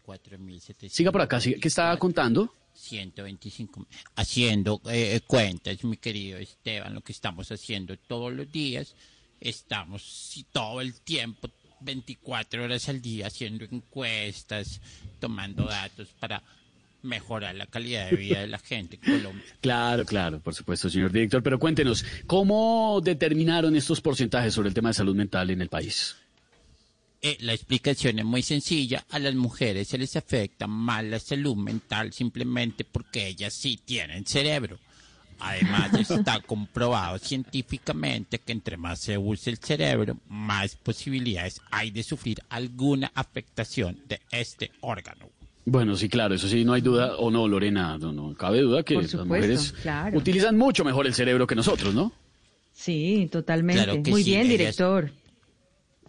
124.700. Siga por acá, siga. ¿qué estaba contando? 125. Haciendo eh, cuentas, mi querido Esteban, lo que estamos haciendo todos los días. Estamos todo el tiempo, 24 horas al día, haciendo encuestas, tomando datos para mejorar la calidad de vida de la gente en Colombia. Claro, claro, por supuesto, señor director. Pero cuéntenos, ¿cómo determinaron estos porcentajes sobre el tema de salud mental en el país? Eh, la explicación es muy sencilla. A las mujeres se les afecta más la salud mental simplemente porque ellas sí tienen cerebro. Además, está comprobado científicamente que entre más se use el cerebro, más posibilidades hay de sufrir alguna afectación de este órgano. Bueno, sí, claro, eso sí, no hay duda, o no, Lorena, no, no cabe duda que las mujeres claro. utilizan mucho mejor el cerebro que nosotros, ¿no? Sí, totalmente. Claro Muy sí, bien, ellas- director.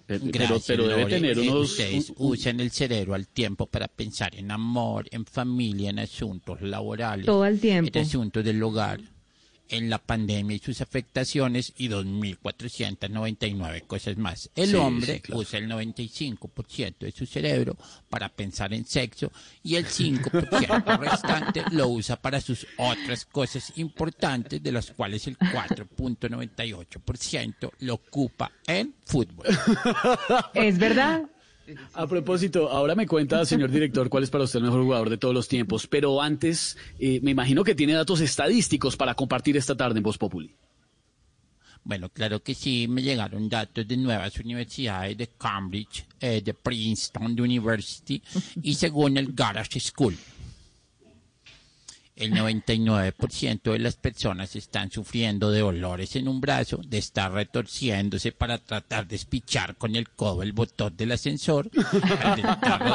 Pe- Pero, Gracias, pero debe Lore. tener Eh, unos... Ustedes usan el cerebro al tiempo para pensar en amor, en familia, en asuntos laborales. Todo el tiempo. En asuntos del hogar, en la pandemia y sus afectaciones y 2.499 cosas más. El Sí, hombre sí, claro. usa el 95% de su cerebro para pensar en sexo y el 5% restante lo usa para sus otras cosas importantes, de las cuales el 4.98% lo ocupa en fútbol. ¿Es verdad? A propósito, ahora me cuenta, señor director, cuál es para usted el mejor jugador de todos los tiempos, pero antes, eh, me imagino que tiene datos estadísticos para compartir esta tarde en Voz Populi. Bueno, claro que sí, me llegaron datos de nuevas universidades de Cambridge, eh, de Princeton University y según el Garage School. El 99% de las personas están sufriendo de dolores en un brazo, de estar retorciéndose para tratar de espichar con el codo el botón del ascensor, el del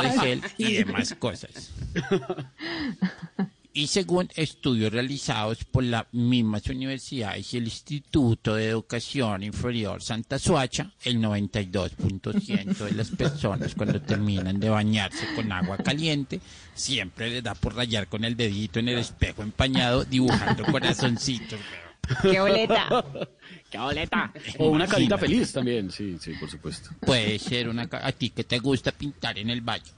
de gel y demás cosas. Y según estudios realizados por las mismas universidades y el Instituto de Educación Inferior Santa Suacha, el 92% de las personas cuando terminan de bañarse con agua caliente, siempre les da por rayar con el dedito en el espejo empañado dibujando corazoncitos. ¡Qué boleta! ¡Qué boleta! O una carita feliz también, sí, sí, por supuesto. Puede ser una... A ti que te gusta pintar en el baño.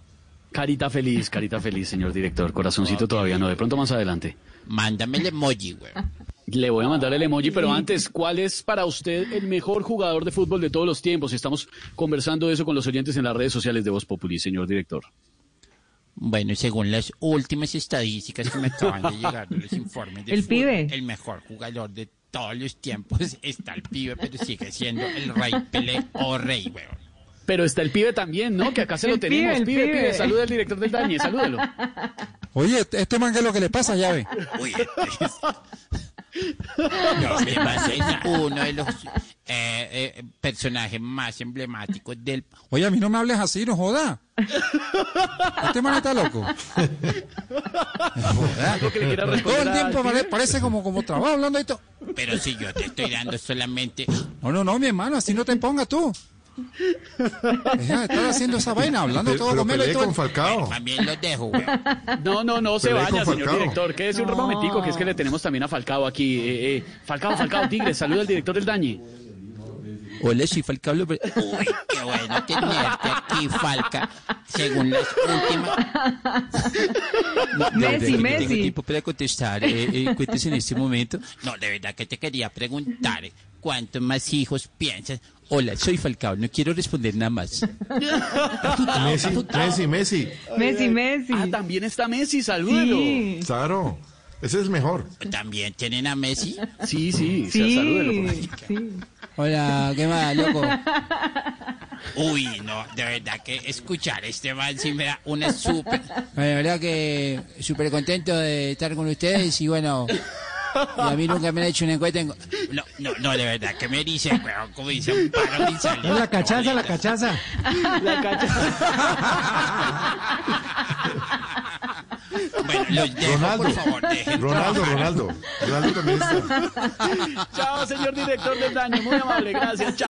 Carita feliz, carita feliz, señor director. Corazoncito todavía no, de pronto más adelante. Mándame el emoji, güey. Le voy a mandar el emoji, pero antes, ¿cuál es para usted el mejor jugador de fútbol de todos los tiempos? Estamos conversando de eso con los oyentes en las redes sociales de Voz Populi, señor director. Bueno, según las últimas estadísticas que me acaban de llegar de los informes de El fútbol, pibe. el mejor jugador de todos los tiempos está el pibe, pero sigue siendo el rey Pelé o rey, weón. Pero está el pibe también, ¿no? Que acá se lo El tenemos. pibe, pibe, pibe, pibe. saluda al director del Dañe, salúdelo. Oye, este man, ¿qué es lo que le pasa, llave? Uy, este es- No, me pasa, es uno de los eh, eh, personajes más emblemáticos del... Oye, a mí no me hables así, no joda. Este man está loco. Todo el tiempo pare- parece como, como trabajo hablando de esto. Pero si yo te estoy dando solamente... No, no, no, mi hermano, así no te pongas tú. De estar haciendo esa vaina, hablando todo con Melo y todo. con Falcao. También los dejo. No, no, no se vaya, señor director. Quédese un momentico, que es que le tenemos también a Falcao aquí. Eh, eh, Falcao, Falcao, Tigre, saluda al director del Dañe. Hola, soy Falcao López. Uy, qué bueno tenerte aquí, Falca. Según las últimas... No, Messi, que Messi. Tengo tiempo para contestar eh, eh, en este momento. No, de verdad que te quería preguntar eh, cuántos más hijos piensas. Hola, soy Falcao, no quiero responder nada más. Messi, Messi, Messi. Messi, Messi. Ah, también está Messi, salúdelo. Sí, Claro. Ese es mejor. ¿También tienen a Messi? Sí, sí, sí. Hola, ¿qué más, loco? Uy, no, de verdad que escuchar este man sí me da una súper... La verdad que súper contento de estar con ustedes y bueno, y a mí nunca me han hecho una encuesta. En... No, no, no, de verdad que me dice, weón, como dice un paro grisal. Es la cachaza, la cachaza. La Bueno, los dejo, Ronaldo. por favor, dejen Ronaldo. Ronaldo. Ronaldo también está. Chao, señor director del Dañe. Muy amable, gracias. Chao.